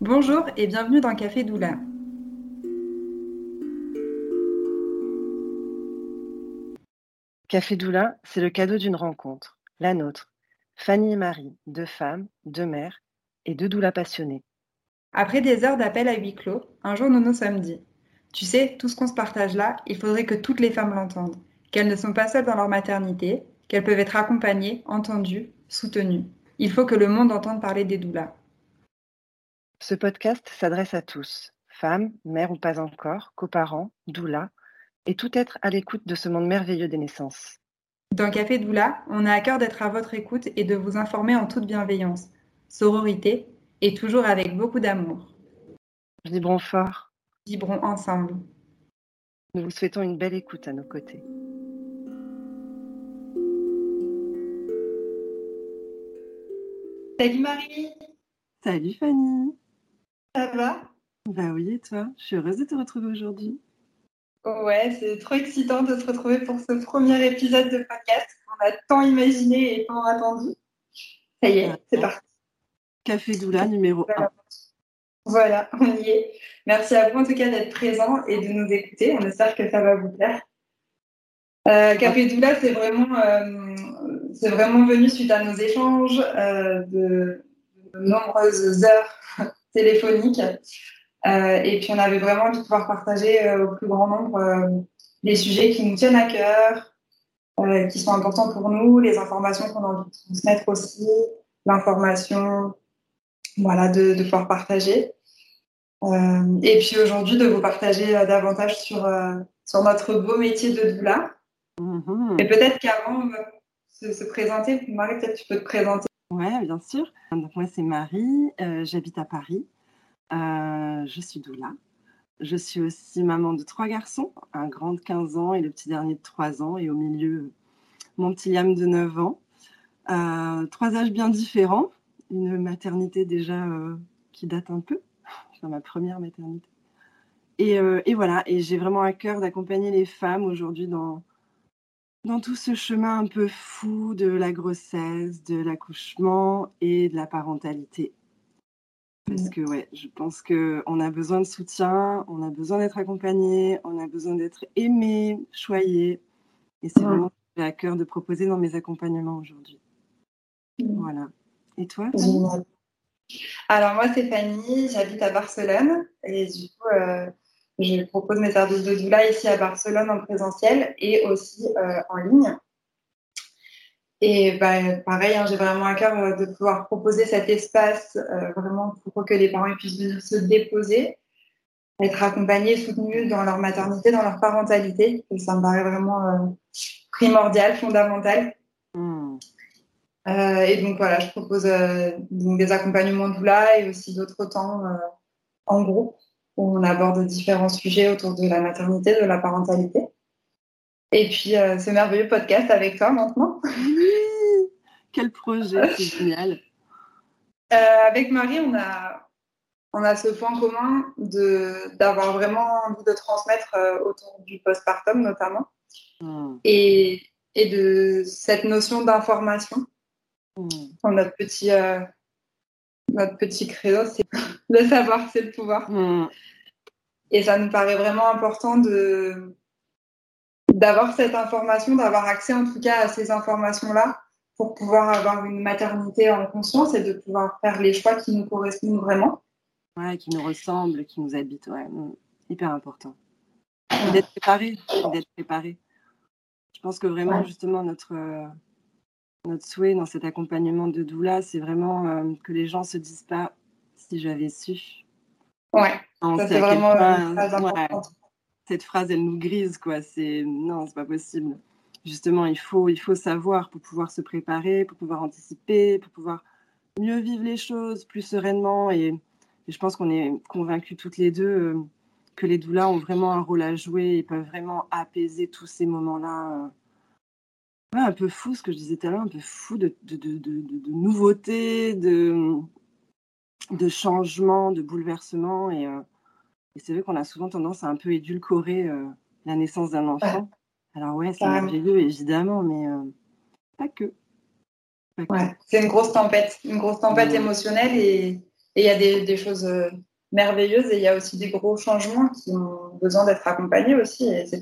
Bonjour et bienvenue dans Café Doula. Café Doula, c'est le cadeau d'une rencontre, la nôtre. Fanny et Marie, deux femmes, deux mères et deux doulas passionnées. Après des heures d'appel à huis clos, un jour nous nous sommes dit Tu sais, tout ce qu'on se partage là, il faudrait que toutes les femmes l'entendent, qu'elles ne sont pas seules dans leur maternité, qu'elles peuvent être accompagnées, entendues, soutenues. Il faut que le monde entende parler des doulas. Ce podcast s'adresse à tous, femmes, mères ou pas encore, coparents, doulas, et tout être à l'écoute de ce monde merveilleux des naissances. Dans Café Doula, on a à cœur d'être à votre écoute et de vous informer en toute bienveillance, sororité et toujours avec beaucoup d'amour. Vibrons fort. Vibrons ensemble. Nous vous souhaitons une belle écoute à nos côtés. Salut Marie. Salut Fanny. Ça va? Bah oui, et toi? Je suis heureuse de te retrouver aujourd'hui. Ouais, c'est trop excitant de se retrouver pour ce premier épisode de podcast qu'on a tant imaginé et tant attendu. Ça y est, c'est parti. Café Doula numéro 1. Voilà, on y est. Merci à vous en tout cas d'être présent et de nous écouter. On espère que ça va vous plaire. Euh, Café Doula, c'est vraiment, euh, c'est vraiment venu suite à nos échanges euh, de, de nombreuses heures téléphoniques. Euh, et puis on avait vraiment envie de pouvoir partager euh, au plus grand nombre euh, les sujets qui nous tiennent à cœur, qui sont importants pour nous, les informations qu'on a envie de transmettre aussi, l'information, voilà, de, de pouvoir partager. et puis aujourd'hui de vous partager davantage sur, sur notre beau métier de doula. Mhm. Et peut-être qu'avant de se, se présenter, Marie, peut-être tu peux te présenter. Ouais, bien sûr. Donc moi c'est Marie, euh, j'habite à Paris. Euh, je suis doula. Je suis aussi maman de trois garçons, un grand de 15 ans et le petit dernier de 3 ans, et au milieu, mon petit Liam de 9 ans. Euh, trois âges bien différents, une maternité déjà qui date un peu, c'est ma première maternité. Et, et voilà, et j'ai vraiment à cœur d'accompagner les femmes aujourd'hui dans, dans tout ce chemin un peu fou de la grossesse, de l'accouchement et de la parentalité. Parce que ouais, je pense qu'on a besoin de soutien, on a besoin d'être accompagné, on a besoin d'être aimé, choyé. Et c'est Ouais. vraiment ce que j'ai à cœur de proposer dans mes accompagnements aujourd'hui. Voilà. Et toi Fanny. Alors moi c'est Fanny, j'habite à Barcelone et du coup euh, je propose mes services de doula ici à Barcelone en présentiel et aussi euh, en ligne. Et bah, pareil, hein, j'ai vraiment à cœur euh, de pouvoir proposer cet espace euh, vraiment pour que les parents puissent venir se déposer, être accompagnés, soutenus dans leur maternité, dans leur parentalité. Et ça me paraît vraiment euh, primordial, fondamental. Hmm. Euh, et donc voilà, je propose donc des accompagnements doula et aussi d'autres temps en groupe où on aborde différents sujets autour de la maternité, de la parentalité. Et puis euh, ce merveilleux podcast avec toi maintenant. Oui Quel projet, c'est génial. Euh, avec Marie, on a, on a ce point commun de d'avoir vraiment envie de transmettre euh, autour du postpartum notamment Hmm. et, et de cette notion d'information. Hmm. Notre petit, notre petit credo, c'est le savoir, c'est le pouvoir. Hmm. Et ça nous paraît vraiment important de d'avoir cette information, d'avoir accès en tout cas à ces informations-là pour pouvoir avoir une maternité en conscience et de pouvoir faire les choix qui nous correspondent vraiment. Ouais, qui nous ressemble, qui nous habite, ouais. hmm. Hyper important. Et d'être préparé, d'être préparé. Je pense que vraiment, Ouais. justement, notre, euh, notre souhait dans cet accompagnement de doula, c'est vraiment euh, que les gens se disent pas si j'avais su. Ouais, c'est vraiment point, une phrase ouais, importante. cette phrase, elle nous grise, quoi. C'est non, c'est pas possible. Justement, il faut, il faut savoir pour pouvoir se préparer, pour pouvoir anticiper, pour pouvoir mieux vivre les choses plus sereinement. Et, et je pense qu'on est convaincus toutes les deux euh, que les doulas ont vraiment un rôle à jouer et peuvent vraiment apaiser tous ces moments-là. euh, ouais, un peu fou, ce que je disais tout à l'heure, un peu fou de, de, de- de nouveautés, de, de changements, de bouleversements. Et, euh, et c'est vrai qu'on a souvent tendance à un peu édulcorer euh, la naissance d'un enfant. Alors ouais, c'est merveilleux, évidemment, mais euh, pas que. Pas que. Ouais, c'est une grosse tempête, une grosse tempête Ouais. émotionnelle et, il y a des, choses euh, merveilleuses et il y a aussi des gros changements qui ont besoin d'être accompagnés aussi. Et c'est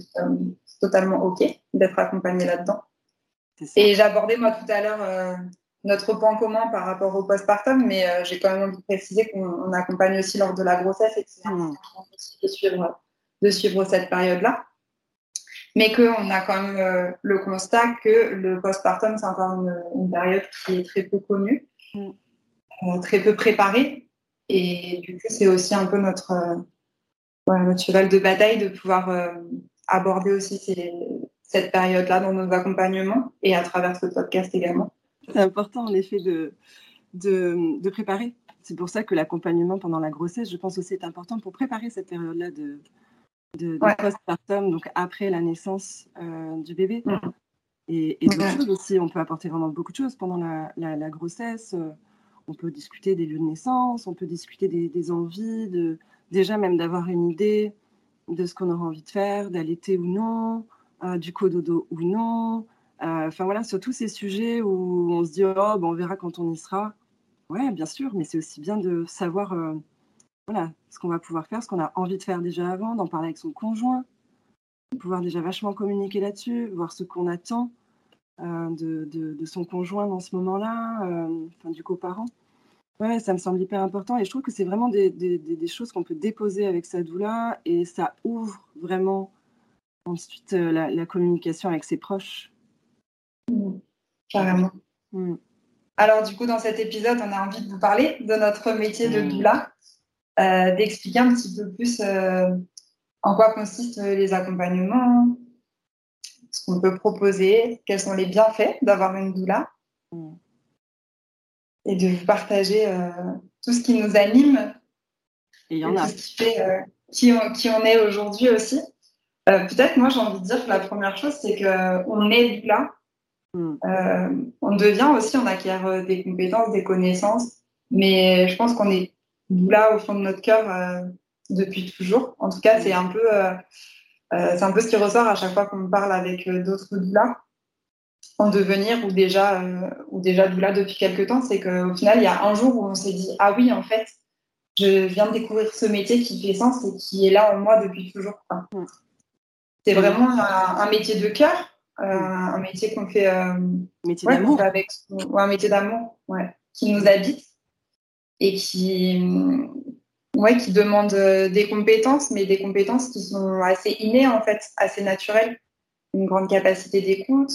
totalement OK d'être accompagné là-dedans. Et j'abordais moi tout à l'heure notre point commun par rapport au postpartum, mais euh, j'ai quand même envie de préciser qu'on accompagne aussi lors de la grossesse et que c'est mmh. important aussi de suivre, de suivre cette période-là. Mais qu'on a quand même euh, le constat que le postpartum, c'est encore une, période qui est très peu connue, mmh. très peu préparée. Et du coup, c'est aussi un peu notre, notre cheval de bataille de pouvoir aborder aussi ces, cette période-là dans nos accompagnements et à travers ce podcast également. C'est important en effet de, de, préparer. C'est pour ça que l'accompagnement pendant la grossesse, je pense aussi, est important pour préparer cette période-là de, de, postpartum, donc après la naissance euh, du bébé. Mm. Et, et d'autres choses aussi, on peut apporter vraiment beaucoup de choses pendant la, la, grossesse. On peut discuter des lieux de naissance, on peut discuter des, des envies, de, déjà même d'avoir une idée de ce qu'on aura envie de faire, d'allaiter ou non, euh, du cododo ou non. Euh, enfin voilà, sur tous ces sujets où on se dit oh, ben, on verra quand on y sera. Ouais, bien sûr, mais c'est aussi bien de savoir euh, voilà, ce qu'on va pouvoir faire, ce qu'on a envie de faire déjà avant, d'en parler avec son conjoint, pouvoir déjà vachement communiquer là-dessus, voir ce qu'on attend de, de, son conjoint dans ce moment-là, du coparent. Ouais, ça me semble hyper important et je trouve que c'est vraiment des, des, choses qu'on peut déposer avec sa doula et ça ouvre vraiment Ensuite, euh, la, communication avec ses proches. Carrément. Mmh. Alors, du coup, dans cet épisode, on a envie de vous parler de notre métier de mmh. doula, euh, d'expliquer un petit peu plus euh, en quoi consistent les accompagnements, ce qu'on peut proposer, quels sont les bienfaits d'avoir une doula, et de vous partager tout ce qui nous anime. Et y en a. Tout ce qui fait qui, qui on est aujourd'hui aussi. Euh, peut-être, moi, j'ai envie de dire que la première chose, c'est qu'on est là. Hmm. Euh, on devient aussi, on acquiert euh, des compétences, des connaissances, mais je pense qu'on est là au fond de notre cœur depuis toujours. En tout cas, c'est un peu, c'est un peu ce qui ressort à chaque fois qu'on parle avec d'autres doulas en devenir ou déjà, ou déjà doula depuis quelques temps. C'est qu'au final, il y a un jour où on s'est dit ah oui, en fait, je viens de découvrir ce métier qui fait sens et qui est là en moi depuis toujours. Hmm. C'est vraiment un, métier de cœur, euh, un métier qu'on fait, euh, d'amour. avec, un métier d'amour, ouais, qui nous habite et qui, ouais, qui demande euh, des compétences, mais des compétences qui sont assez innées en fait, assez naturelles, une grande capacité d'écoute,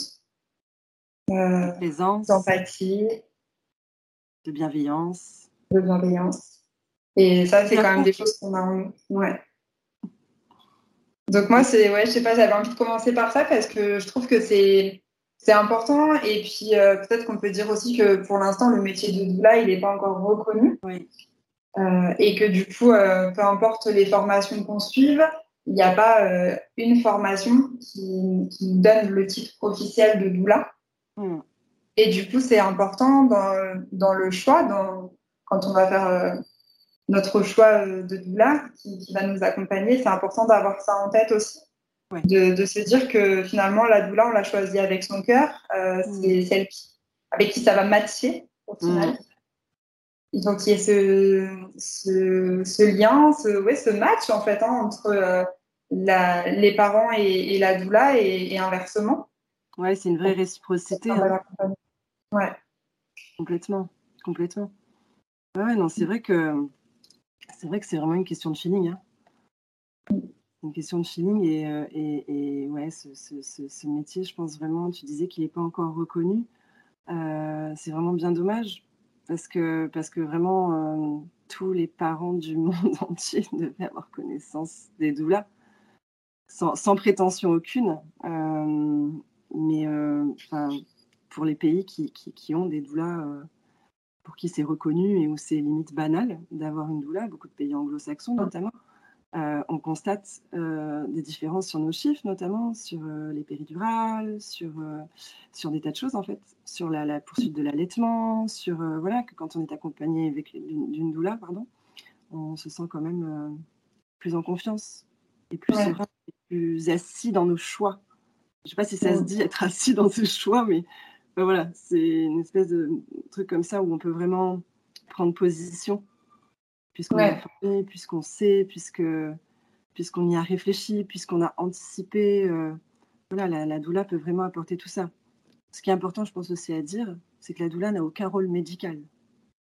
euh, d'empathie, de bienveillance, de bienveillance. Et ça, c'est quand même des choses qu'on a, ouais. Donc moi, c'est ouais, je sais pas, j'avais envie de commencer par ça parce que je trouve que c'est c'est important et puis euh, peut-être qu'on peut dire aussi que pour l'instant le métier de doula il n'est pas encore reconnu euh, et que du coup euh, peu importe les formations qu'on suive, il n'y a pas une formation qui, qui, donne le titre officiel de doula. Hmm. Et du coup c'est important dans, dans le choix, dans, quand on va faire notre choix euh, de doula qui, va nous accompagner, c'est important d'avoir ça en tête aussi. De, se dire que finalement, la doula, on l'a choisie avec son cœur. Euh, mm. C'est celle avec qui ça va matcher au final. Mm. Il y ait ce, ce, lien, ce, ouais, ce match en fait hein, entre euh, la, les parents et, la doula et, inversement. Ouais, c'est une vraie réciprocité. Hein. Ouais. Complètement, complètement. Ouais, non, c'est vrai que c'est vrai que c'est vraiment une question de feeling. Hein. Une question de feeling et, euh, ouais, ce, métier, je pense vraiment, tu disais qu'il n'est pas encore reconnu. Euh, c'est vraiment bien dommage parce que, parce que vraiment, euh, tous les parents du monde entier devaient avoir connaissance des doulas, sans, sans prétention aucune. mais pour les pays qui, qui, qui ont des doulas pour qui c'est reconnu et où c'est limite banal d'avoir une doula, beaucoup de pays anglo-saxons notamment, euh, on constate euh, des différences sur nos chiffres, notamment sur euh, les péridurales, sur, sur des tas de choses en fait, sur la, poursuite de l'allaitement, sur voilà que quand on est accompagné avec d'une doula, pardon, on se sent quand même plus en confiance et plus serein, et plus assis dans nos choix. Je ne sais pas si ça se dit être assis dans ses choix, mais voilà, c'est une espèce de truc comme ça où on peut vraiment prendre position puisqu'on est puisqu'on sait, puisque puisqu'on y a réfléchi, puisqu'on a anticipé. Euh, voilà, la, doula peut vraiment apporter tout ça. Ce qui est important, je pense aussi à dire, c'est que la doula n'a aucun rôle médical.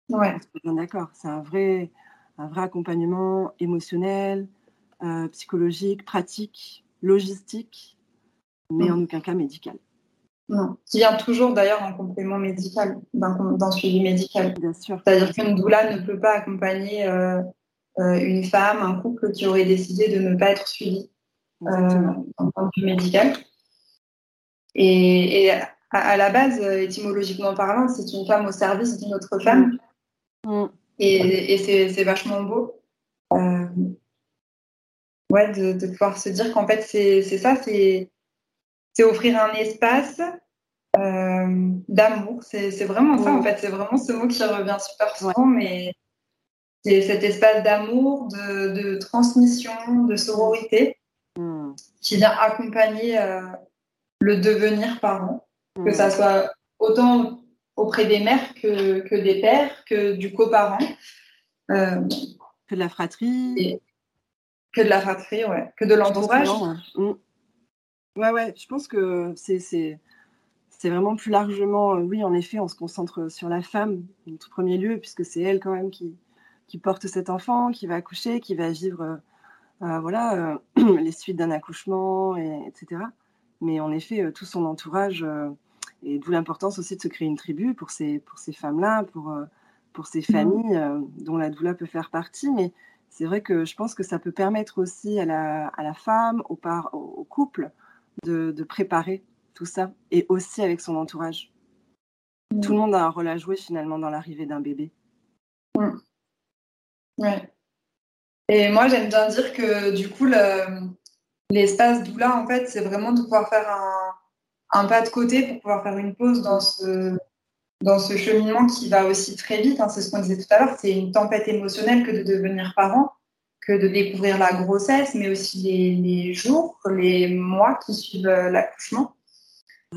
Ouais. Bien d'accord. C'est un vrai, un vrai accompagnement émotionnel, euh, psychologique, pratique, logistique, mais mm. en aucun cas médical. Non, qui vient toujours d'ailleurs en complément médical, d'un suivi médical. Bien sûr. C'est-à-dire qu'une doula ne peut pas accompagner euh, euh, une femme, un couple qui aurait décidé de ne pas être suivi euh, en point de vue médical. Et, à, la base, étymologiquement parlant, c'est une femme au service d'une autre femme. Mm. Et, c'est vachement beau. ouais, de, de, pouvoir se dire qu'en fait, c'est ça, c'est c'est offrir un espace euh, d'amour. C'est vraiment ça, en fait. C'est vraiment ce mot qui revient super souvent, mais c'est cet espace d'amour, de, transmission, de sororité hmm. qui vient accompagner euh, le devenir parent, que ça hmm. soit autant auprès des mères que, que des pères, que du coparent. Euh, que de la fratrie. que de la fratrie, ouais. Que de l'entourage. Ouais, ouais, je pense que c'est, vraiment plus largement, euh, oui, en effet, on se concentre sur la femme en tout premier lieu, puisque c'est elle quand même qui, qui porte cet enfant, qui va accoucher, qui va vivre euh, euh, voilà, les suites d'un accouchement, et, etc. Mais en effet, tout son entourage, et d'où l'importance aussi de se créer une tribu pour ces, pour ces femmes-là, pour, pour ces mmh. familles dont la doula peut faire partie. Mais c'est vrai que je pense que ça peut permettre aussi à la, à la femme, au, par, au couple, de, préparer tout ça et aussi avec son entourage. Mm. Tout le monde a un rôle à jouer finalement dans l'arrivée d'un bébé. Mm. Ouais. Et moi, j'aime bien dire que du coup, l'espace doula, en fait, c'est vraiment de pouvoir faire un, pas de côté pour pouvoir faire une pause dans ce, dans ce cheminement qui va aussi très vite. Hein. c'est ce qu'on disait tout à l'heure, c'est une tempête émotionnelle que de devenir parent que de découvrir la grossesse, mais aussi les, jours, les mois qui suivent euh, l'accouchement.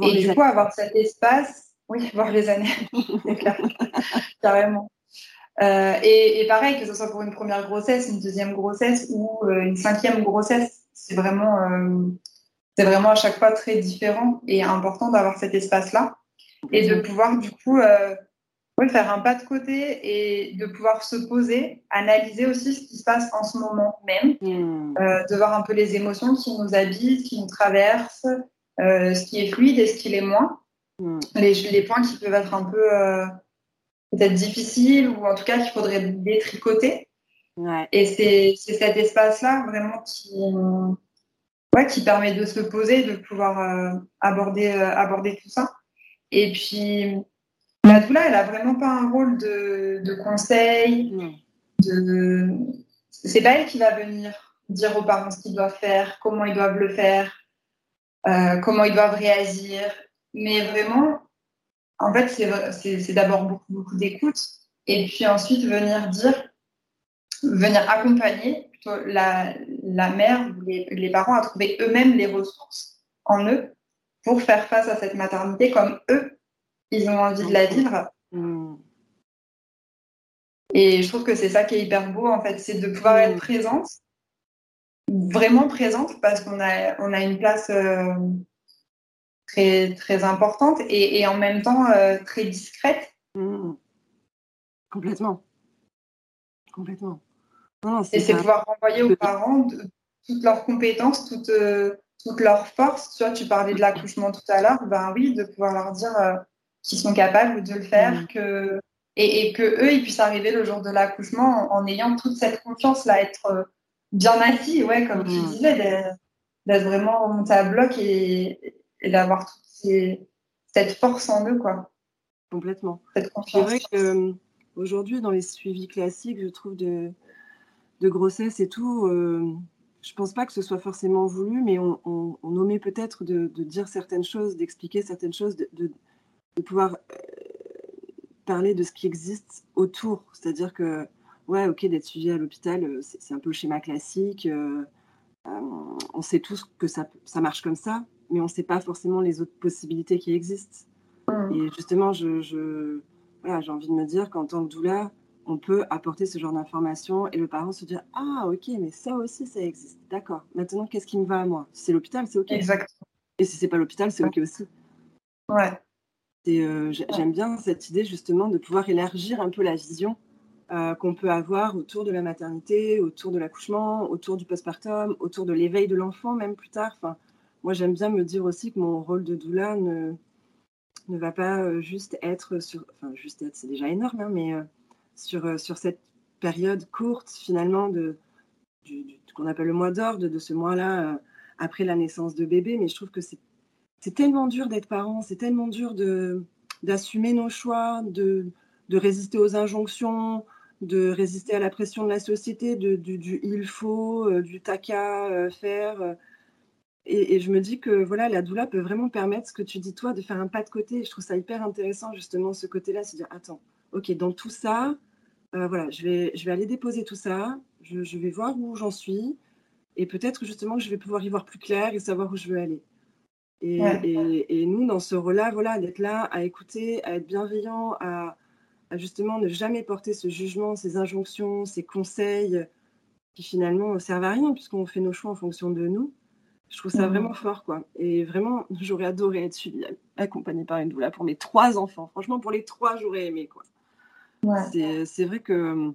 Et du coup, avoir cet espace, oui, voir les années, carrément. Euh, et, pareil, que ce soit pour une première grossesse, une deuxième grossesse ou euh, une cinquième grossesse, c'est vraiment, c'est vraiment à chaque fois très différent et important d'avoir cet espace-là et de pouvoir du coup faire un pas de côté et de pouvoir se poser, analyser aussi ce qui se passe en ce moment même, hmm. euh, de voir un peu les émotions qui nous habitent, qui nous traversent, euh, ce qui est fluide et ce qui l'est moins, hmm. les, les, points qui peuvent être un peu euh, peut-être difficiles ou en tout cas qu'il faudrait détricoter. Et c'est cet espace-là vraiment qui, ouais, qui permet de se poser, de pouvoir aborder, aborder tout ça. Et puis, la doula, elle a vraiment pas un rôle de, de conseil. De... C'est pas elle qui va venir dire aux parents ce qu'ils doivent faire, comment ils doivent le faire, euh, comment ils doivent réagir. Mais vraiment, en fait, c'est d'abord beaucoup, beaucoup d'écoute. Et puis ensuite, venir dire, venir accompagner plutôt la, la mère ou les, les parents à trouver eux-mêmes les ressources en eux pour faire face à cette maternité comme eux ils ont envie de la vivre. Mm. Et je trouve que c'est ça qui est hyper beau, en fait, c'est de pouvoir être mm. présente, vraiment présente, parce qu'on a, on a une place euh, très, très importante et, en même temps euh, très discrète. Mm. Complètement. Complètement. et c'est pouvoir renvoyer aux parents toutes leurs compétences, toutes, euh, toutes leurs forces. Tu vois, tu parlais de l'accouchement tout à l'heure, ben oui, de pouvoir leur dire qui sont capables de le faire, mm. que, et, que eux, ils puissent arriver le jour de l'accouchement en, ayant toute cette confiance-là, être euh, bien assis, ouais, comme tu mm. disais, d'être vraiment remonté à bloc et, d'avoir cette force en eux, quoi. Complètement. C'est vrai que aujourd'hui, dans les suivis classiques, je trouve de, de grossesse et tout, euh, je pense pas que ce soit forcément voulu, mais on, on, omet peut-être de, dire certaines choses, d'expliquer certaines choses, de, de pouvoir euh, parler de ce qui existe autour. C'est-à-dire que, ouais, ok, d'être suivi à l'hôpital, euh, c'est un peu le schéma classique. Euh, on sait tous que ça, ça marche comme ça, mais on ne sait pas forcément les autres possibilités qui existent. Mmh. Et justement, je, je voilà, j'ai envie de me dire qu'en tant que doula, on peut apporter ce genre d'informations et le parent se dire Ah, ok, mais ça aussi, ça existe. D'accord. Maintenant, qu'est-ce qui me va à moi? Si c'est l'hôpital, c'est ok. Exactement. Et si c'est pas l'hôpital, c'est ok aussi. Ouais. Euh, j'aime bien cette idée justement de pouvoir élargir un peu la vision euh, qu'on peut avoir autour de la maternité, autour de l'accouchement, autour du postpartum, autour de l'éveil de l'enfant même plus tard. Enfin, moi j'aime bien me dire aussi que mon rôle de doula ne, ne va pas euh, juste être sur, enfin juste être, c'est déjà énorme, hein, mais sur, sur cette période courte finalement de, du, qu'on appelle le mois d'or, de, ce mois-là après la naissance de bébé, mais je trouve que c'est c'est tellement dur d'être parent, c'est tellement dur d'assumer nos choix, de, résister aux injonctions, de résister à la pression de la société, du, il faut, euh, du taca euh, faire. Euh. Et, je me dis que voilà, la doula peut vraiment permettre ce que tu dis toi, de faire un pas de côté. je trouve ça hyper intéressant justement ce côté-là, c'est dire attends, ok, dans tout ça, voilà, je vais, je vais aller déposer tout ça, je, je vais voir où j'en suis, et peut-être justement que je vais pouvoir y voir plus clair et savoir où je veux aller. Et, nous, dans ce rôle-là, voilà, d'être là, à écouter, à être bienveillant, à, justement ne jamais porter ce jugement, ces injonctions, ces conseils qui finalement ne servent à rien puisqu'on fait nos choix en fonction de nous. Je trouve ça vraiment fort, quoi. Et vraiment, j'aurais adoré être suivie, accompagnée par une doula pour mes trois enfants. Franchement, pour les trois, j'aurais aimé, quoi. C'est vrai que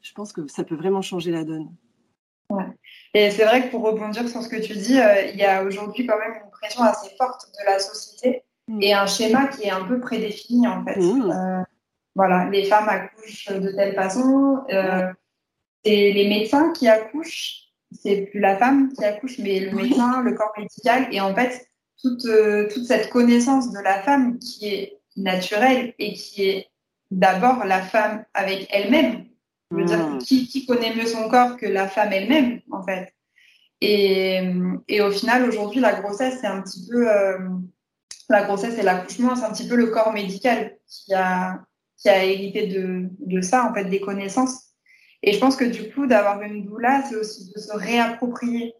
je pense que ça peut vraiment changer la donne. Ouais. Et c'est vrai que pour rebondir sur ce que tu dis, euh, il y a aujourd'hui quand même une pression assez forte de la société mm. et un schéma qui est un peu prédéfini en fait. Mm. Euh, voilà, les femmes accouchent de telle façon, euh, c'est les médecins qui accouchent, c'est plus la femme qui accouche, mais le médecin, le corps médical, et en fait toute, toute cette connaissance de la femme qui est naturelle et qui est d'abord la femme avec elle-même je veux dire, hmm. qui, connaît mieux son corps que la femme elle-même, en fait et, et, au final, aujourd'hui, la grossesse, c'est un petit peu. Euh, la grossesse et l'accouchement, c'est un petit peu le corps médical qui a, qui a hérité de, de, ça, en fait, des connaissances. Et je pense que du coup, d'avoir une doula, c'est aussi de se réapproprier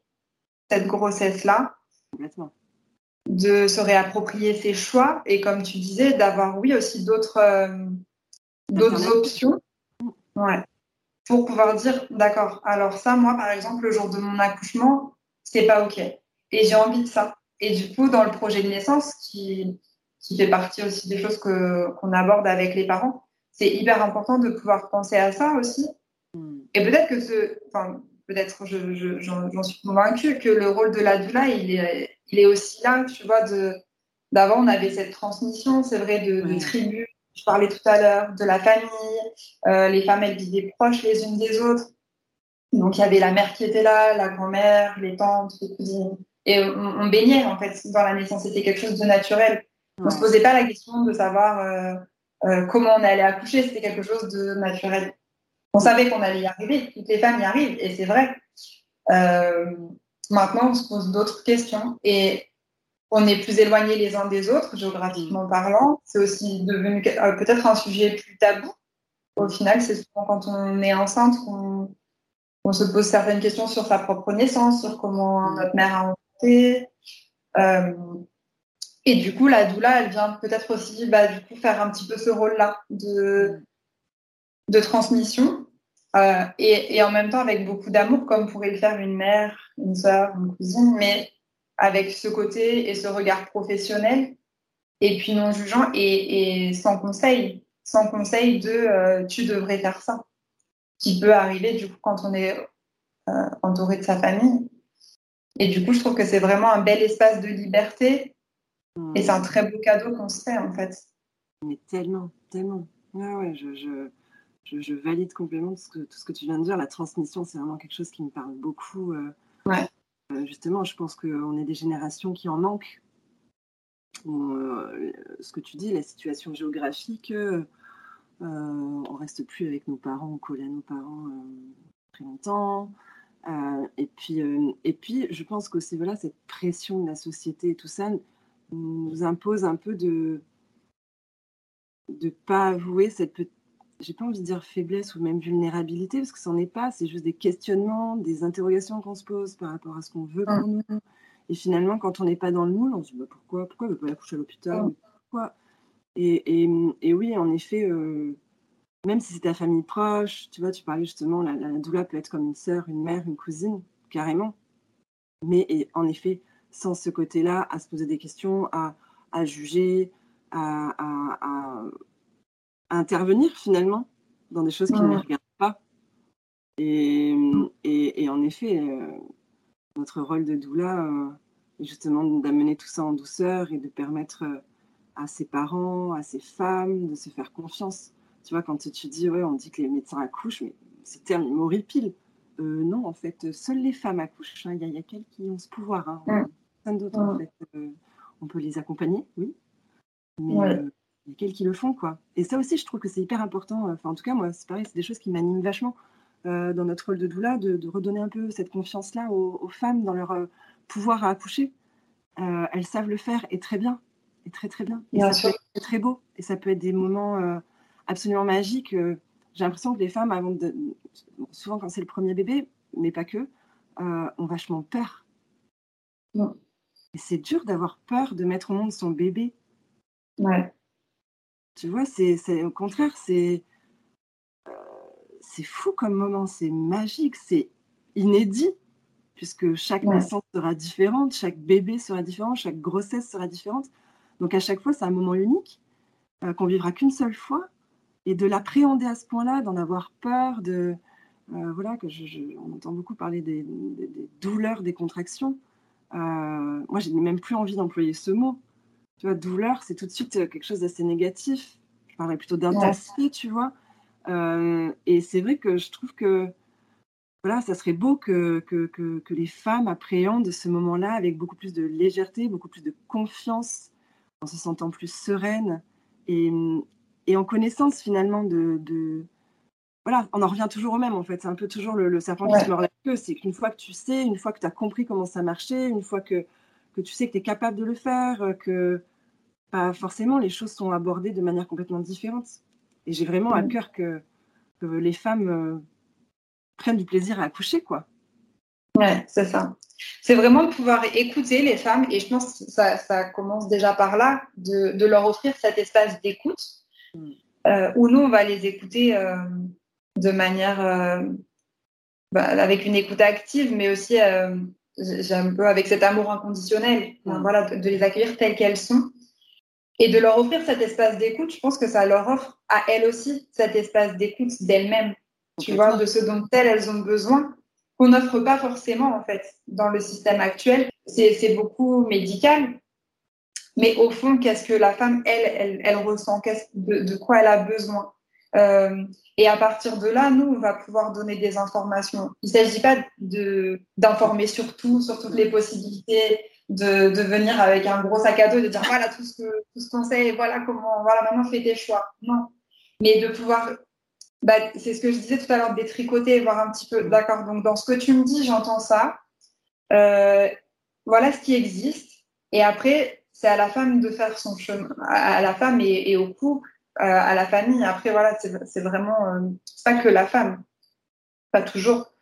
cette grossesse-là. De se réapproprier ses choix. Et comme tu disais, d'avoir, oui, aussi d'autres euh, d'autres options. Ouais pour pouvoir dire d'accord, alors ça, moi, par exemple, le jour de mon accouchement, c'est pas OK. Et j'ai envie de ça. Et du coup, dans le projet de naissance, qui, qui fait partie aussi des choses que, qu'on aborde avec les parents, c'est hyper important de pouvoir penser à ça aussi. Hmm. Et peut-être que ce, enfin, peut-être, je, j'en, suis convaincue que le rôle de la doula, il est, il est aussi là, tu vois, de, d'avant, on avait cette transmission, c'est vrai, de, de tribus je parlais tout à l'heure de la famille. Euh, les femmes, elles vivaient proches les unes des autres. Donc, il y avait la mère qui était là, la grand-mère, les tantes, les cousines. Et on, baignait, en fait, dans la naissance. C'était quelque chose de naturel. On ne se posait pas la question de savoir euh, euh, comment on allait accoucher. C'était quelque chose de naturel. On savait qu'on allait y arriver. Toutes les femmes y arrivent. Et c'est vrai. maintenant, on se pose d'autres questions. Et on est plus éloignés les uns des autres, géographiquement mm. parlant. C'est aussi devenu euh, peut-être un sujet plus tabou. Au final, c'est souvent quand on est enceinte qu'on se pose certaines questions sur sa propre naissance, sur comment mm. notre mère a enfanté. Euh, et du coup, la doula, elle vient peut-être aussi bah, du coup, faire un petit peu ce rôle-là de, de transmission. Euh, et, et, en même temps avec beaucoup d'amour, comme pourrait le faire une mère, une sœur, une cousine, mais avec ce côté et ce regard professionnel, et puis non jugeant et, sans conseil, sans conseil de euh, tu devrais faire ça, qui peut arriver du coup quand on est euh, entouré de sa famille. Et du coup, je trouve que c'est vraiment un bel espace de liberté et c'est un très beau cadeau qu'on se fait en fait. Mais tellement, tellement. ouais, je, je, je, valide complètement tout ce, que, tout ce que tu viens de dire. La transmission, c'est vraiment quelque chose qui me parle beaucoup. Euh, ouais. Euh, justement, je pense qu'on est des générations qui en manquent. Euh, ce que tu dis, la situation géographique, euh, on reste plus avec nos parents, on colle à nos parents très longtemps. et, puis, je pense que voilà, cette pression de la société et tout ça nous impose un peu de ne pas avouer cette, j'ai pas envie de dire faiblesse ou même vulnérabilité, parce que ça n'en est pas, c'est juste des questionnements, des interrogations qu'on se pose par rapport à ce qu'on veut pour nous. Et finalement, quand on n'est pas dans le moule, on se dit bah, pourquoi Pourquoi ne veut pas accoucher à l'hôpital Pourquoi? Et, et, et, oui, en effet, euh, même si c'est ta famille proche, tu vois, tu parlais justement, la, la doula peut être comme une sœur, une mère, une cousine, carrément. Mais en effet, sans ce côté-là, à se poser des questions, à, juger, à, intervenir finalement dans des choses qui ne les regardent pas. Et, en effet, euh, notre rôle de doula euh, est justement d'amener tout ça en douceur et de permettre euh, à ses parents, à ses femmes de se faire confiance. Tu vois, quand tu dis, ouais, on dit que les médecins accouchent, mais c'est terme, il m'horripile. Euh, non, en fait, seules les femmes accouchent. Hein. Il y, a qu'elles qui ont ce pouvoir. Hein. d'autres, en fait. Euh, on peut les accompagner, oui. Mais euh, il y a qu'elles qui le font, quoi. Et ça aussi, je trouve que c'est hyper important. Enfin, en tout cas, moi, c'est pareil, c'est des choses qui m'animent vachement dans notre rôle de doula, de, redonner un peu cette confiance-là aux, femmes dans leur pouvoir à accoucher. elles savent le faire et très bien. Et très, très bien. Et ça peut être très beau. Et ça peut être des moments absolument magiques j'ai l'impression que les femmes, avant de, souvent quand c'est le premier bébé, mais pas que, euh, ont vachement peur. Et c'est dur d'avoir peur de mettre au monde son bébé. Ouais. Tu vois, c'est au contraire, c'est euh, c'est fou comme moment, c'est magique, c'est inédit, puisque chaque naissance sera différente, chaque bébé sera différent, chaque grossesse sera différente. Donc à chaque fois, c'est un moment unique euh, qu'on vivra qu'une seule fois et de l'appréhender à ce point-là, d'en avoir peur, de euh, voilà que je, on entend beaucoup parler des, douleurs, des contractions. Euh, moi, je n'ai même plus envie d'employer ce mot. Tu vois, douleur, c'est tout de suite quelque chose d'assez négatif. Je parlerais plutôt d'intensité, tu vois. Euh, et c'est vrai que je trouve que voilà, ça serait beau que, que, que, que les femmes appréhendent ce moment-là avec beaucoup plus de légèreté, beaucoup plus de confiance, en se sentant plus sereine. Et, et en connaissance finalement de, Voilà, on en revient toujours au même en fait. C'est un peu toujours le, serpent qui se mord la queue. C'est qu'une fois que tu sais, une fois que tu as compris comment ça marchait, une fois que, que tu sais que tu es capable de le faire, que pas forcément les choses sont abordées de manière complètement différente. Et j'ai vraiment à cœur que, que les femmes euh, prennent du plaisir à accoucher, quoi. Ouais, c'est ça. C'est vraiment de pouvoir écouter les femmes, et je pense que ça, ça commence déjà par là, de, de leur offrir cet espace d'écoute euh, où nous, on va les écouter euh, de manière, euh, bah, avec une écoute active, mais aussi un peu avec cet amour inconditionnel, voilà, de, les accueillir telles qu'elles sont et de leur offrir cet espace d'écoute. Je pense que ça leur offre à elles aussi cet espace d'écoute d'elles-mêmes, tu vois, de ce dont elles, elles ont besoin, qu'on n'offre pas forcément en fait dans le système actuel. C'est beaucoup médical, mais au fond, qu'est-ce que la femme, elle, elle, ressent, de, de, quoi elle a besoin? Euh, et à partir de là, nous, on va pouvoir donner des informations. Il ne s'agit pas d'informer sur tout, sur toutes les possibilités, de, de, venir avec un gros sac à dos, de dire voilà tout ce qu'on sait, voilà comment, voilà maintenant fais tes choix. Non. Mais de pouvoir, bah, c'est ce que je disais tout à l'heure, détricoter, voir un petit peu, d'accord, donc dans ce que tu me dis, j'entends ça. Euh, voilà ce qui existe. Et après, c'est à la femme de faire son chemin, à la femme et, au couple, à la famille. Après, voilà, c'est vraiment euh, pas que la femme, pas toujours,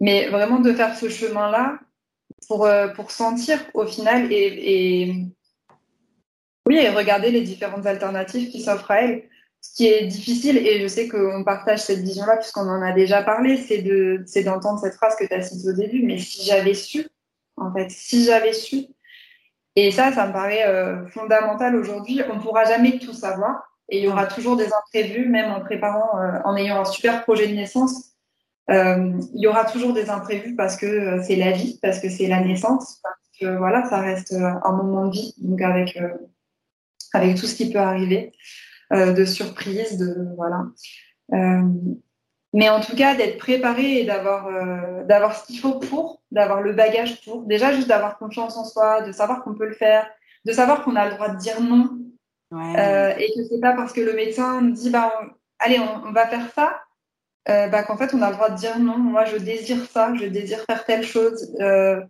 mais vraiment de faire ce chemin-là pour, euh, pour sentir au final et, oui, et regarder les différentes alternatives qui s'offrent à elle. Ce qui est difficile, et je sais qu'on partage cette vision-là puisqu'on en a déjà parlé, c'est d'entendre cette phrase que tu as citée au début, mais si j'avais su, en fait, si j'avais su, et ça, ça me paraît euh, fondamental aujourd'hui. On ne pourra jamais tout savoir et il y aura toujours des imprévus, même en préparant, euh, en ayant un super projet de naissance. Euh, il y aura toujours des imprévus parce que c'est la vie, parce que c'est la naissance, parce que voilà, ça reste un moment de vie, donc avec avec tout ce qui peut arriver, de surprises, de voilà. Mais en tout cas, d'être préparé et d'avoir euh, d'avoir ce qu'il faut pour, d'avoir le bagage pour. Déjà, juste d'avoir confiance en soi, de savoir qu'on peut le faire, de savoir qu'on a le droit de dire non. Euh, et que c'est pas parce que le médecin nous dit bah allez on, va faire ça euh, bah, qu'en fait on a le droit de dire non. Moi je désire ça. Je désire faire telle chose.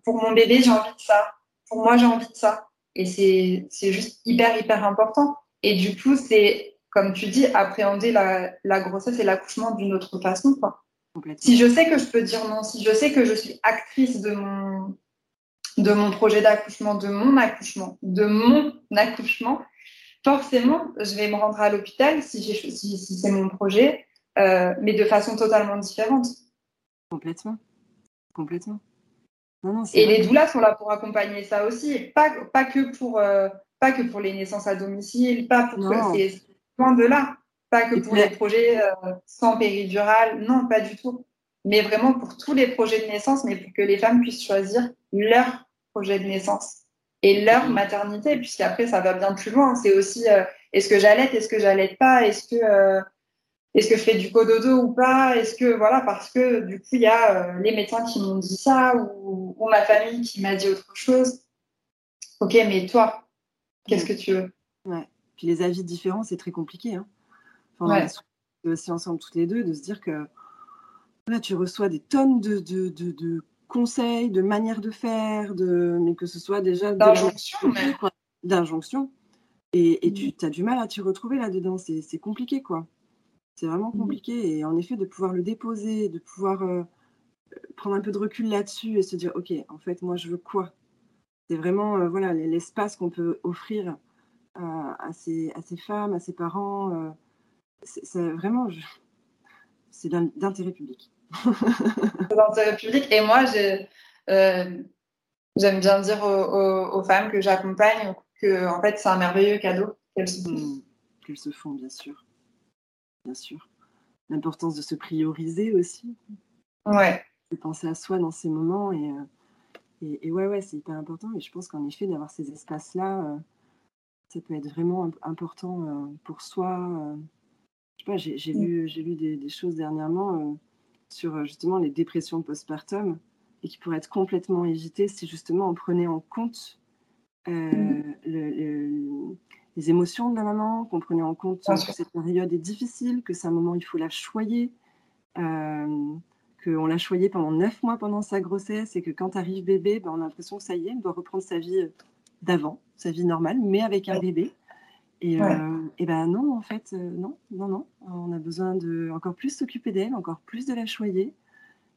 Pour mon bébé j'ai envie de ça. Pour moi j'ai envie de ça. Et c'est juste hyper hyper important. Et du coup c'est comme tu dis, appréhender la, grossesse et l'accouchement d'une autre façon. Quoi. Si je sais que je peux dire non, si je sais que je suis actrice de mon, de mon projet d'accouchement, de mon accouchement, de mon accouchement, forcément, je vais me rendre à l'hôpital si, si, si c'est mon projet, euh, mais de façon totalement différente. Complètement. Complètement. et les doulas sont là pour accompagner ça aussi, pas, pas, que, pour, euh, pas que pour les naissances à domicile, pas pour c'est loin de là, pas que pour les projets euh, sans péridurale, non, pas du tout. Mais vraiment pour tous les projets de naissance, mais pour que les femmes puissent choisir leur projet de naissance et leur maternité, puisqu'après ça va bien plus loin. C'est aussi euh, est-ce que j'allais, est-ce que j'allais pas, est-ce que est-ce que je fais du cododo ou pas Est-ce que voilà parce que du coup il y a euh, les médecins qui m'ont dit ça ou, ma famille qui m'a dit autre chose. Ok, mais toi, qu'est-ce que tu veux? Ouais. Puis les avis différents, c'est très compliqué. Hein. Enfin, On est aussi ensemble toutes les deux de se dire que là tu reçois des tonnes de, de, de, conseils, de manières de faire, de mais que ce soit déjà d'injonction. Et, et tu mm. as du mal à t'y retrouver là-dedans. C'est compliqué, quoi. C'est vraiment mmh. compliqué. Et en effet, de pouvoir le déposer, de pouvoir euh, prendre un peu de recul là-dessus et se dire, OK, en fait, moi, je veux quoi? C'est vraiment euh, voilà l'espace qu'on peut offrir à, ces, à, ces, femmes, à ces parents. Euh, c'est vraiment, c'est d'intérêt public. D'intérêt public. Et moi, j'aime bien dire aux, femmes que j'accompagne que en fait, c'est un merveilleux cadeau qu'elles se font. Mmh. Qu'elles se font, bien sûr bien sûr. L'importance de se prioriser aussi. Ouais. De penser à soi dans ces moments. Et, euh, et, ouais, ouais, c'est hyper important. Et je pense qu'en effet, d'avoir ces espaces-là, euh, ça peut être vraiment important euh, pour soi. je sais pas, j'ai lu, j'ai lu des, choses dernièrement sur justement les dépressions postpartum et qui pourraient être complètement évitées si justement on prenait en compte mmh. le, les émotions de la maman, qu'on prenait en compte que cette période est difficile, que c'est un moment où il faut la choyer, euh, qu'on l'a choyée pendant neuf mois pendant sa grossesse et que quand arrive bébé, ben, on a l'impression que ça y est, elle doit reprendre sa vie d'avant, sa vie normale, mais avec un bébé. Et, euh, et, ben non, en fait, euh, non, non, non. On a besoin de encore plus s'occuper d'elle, encore plus de la choyer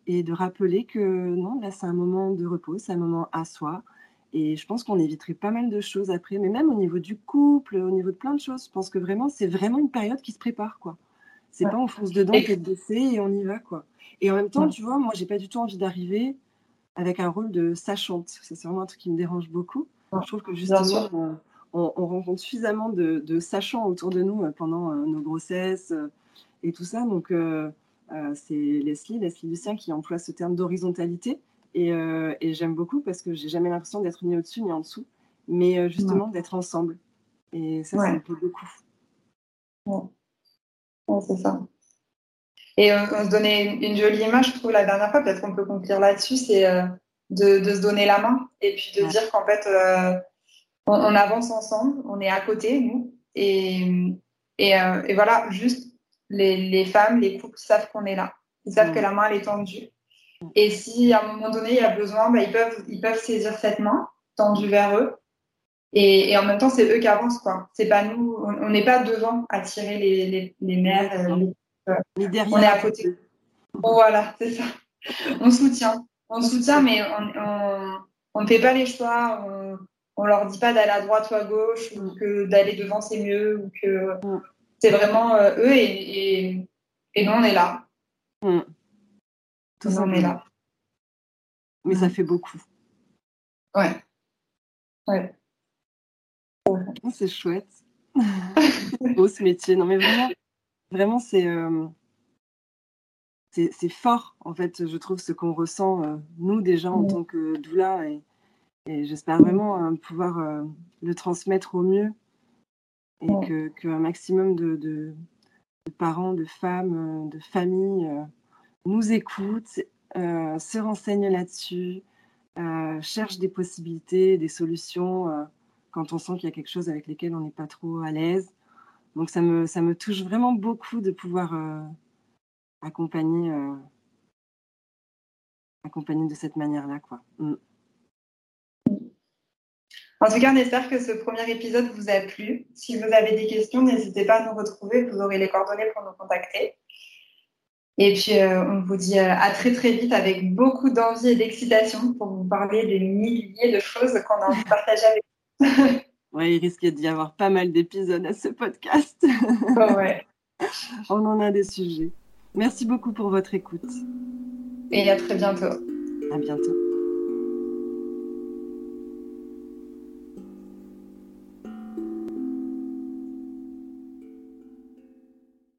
et de rappeler que non, là, c'est un moment de repos, c'est un moment à soi, et je pense qu'on éviterait pas mal de choses après, mais même au niveau du couple, au niveau de plein de choses. Je pense que vraiment, c'est vraiment une période qui se prépare, quoi. C'est pas on fonce dedans, tête baissée et on y va, quoi. Et en même temps, tu vois, moi, j'ai pas du tout envie d'arriver avec un rôle de sachante. C'est vraiment un truc qui me dérange beaucoup. Je trouve que justement, on, rencontre suffisamment de, sachants autour de nous euh, pendant euh, nos grossesses euh, et tout ça. Donc, c'est Leslie, Leslie Lucien, qui emploie ce terme d'horizontalité. Et, j'aime beaucoup parce que j'ai jamais l'impression d'être ni au-dessus ni en dessous, mais justement d'être ensemble. Et ça, ça me plaît beaucoup. Ouais. c'est ça. Et on, se donnait une, jolie image, je trouve, la dernière fois, peut-être qu'on peut conclure là-dessus, c'est euh, de, se donner la main et puis de dire qu'en fait, on, avance ensemble, on est à côté, nous. Et, et, voilà, juste les, les, femmes, les couples savent qu'on est là. Ils savent que la main, elle est tendue. Et si à un moment donné, il y a besoin, bah, ils, peuvent, ils peuvent saisir cette main tendue vers eux. Et, et en même temps, c'est eux qui avancent. quoi. C'est pas nous, on n'est pas devant à tirer les, les, les mères. Euh, euh. On est à côté. voilà, c'est ça. On soutient. On soutient, mais on ne fait pas les choix. On ne leur dit pas d'aller à droite ou à gauche, ou que d'aller devant, c'est mieux, ou que c'est vraiment euh, eux et, et, et, nous, on est là. Mm. Tout ça, là. Mais ça fait beaucoup. Ouais. Ouais. Oh, c'est chouette. c'est beau ce métier. Non, mais vraiment, vraiment c'est, euh, c'est, fort, en fait, je trouve, ce qu'on ressent, euh, nous, déjà, en tant que doula. Et, et j'espère vraiment euh, pouvoir le transmettre au mieux. Et que, qu'un maximum de, de, de, parents, de femmes, de familles nous écoute, euh, se renseigne là-dessus, euh, cherche des possibilités, des solutions euh, quand on sent qu'il y a quelque chose avec lequel on n'est pas trop à l'aise. Donc ça me, ça me touche vraiment beaucoup de pouvoir accompagner, accompagner de cette manière-là. Quoi. Mm. En tout cas, on espère que ce premier épisode vous a plu. Si vous avez des questions, n'hésitez pas à nous retrouver. Vous aurez les coordonnées pour nous contacter. Et puis, euh, on vous dit euh, à très très vite avec beaucoup d'envie et d'excitation pour vous parler des milliers de choses qu'on a envie de partager avec vous. Ouais, il risque d'y avoir pas mal d'épisodes à ce podcast. ouais. On en a des sujets. Merci beaucoup pour votre écoute. Et à très bientôt. À bientôt.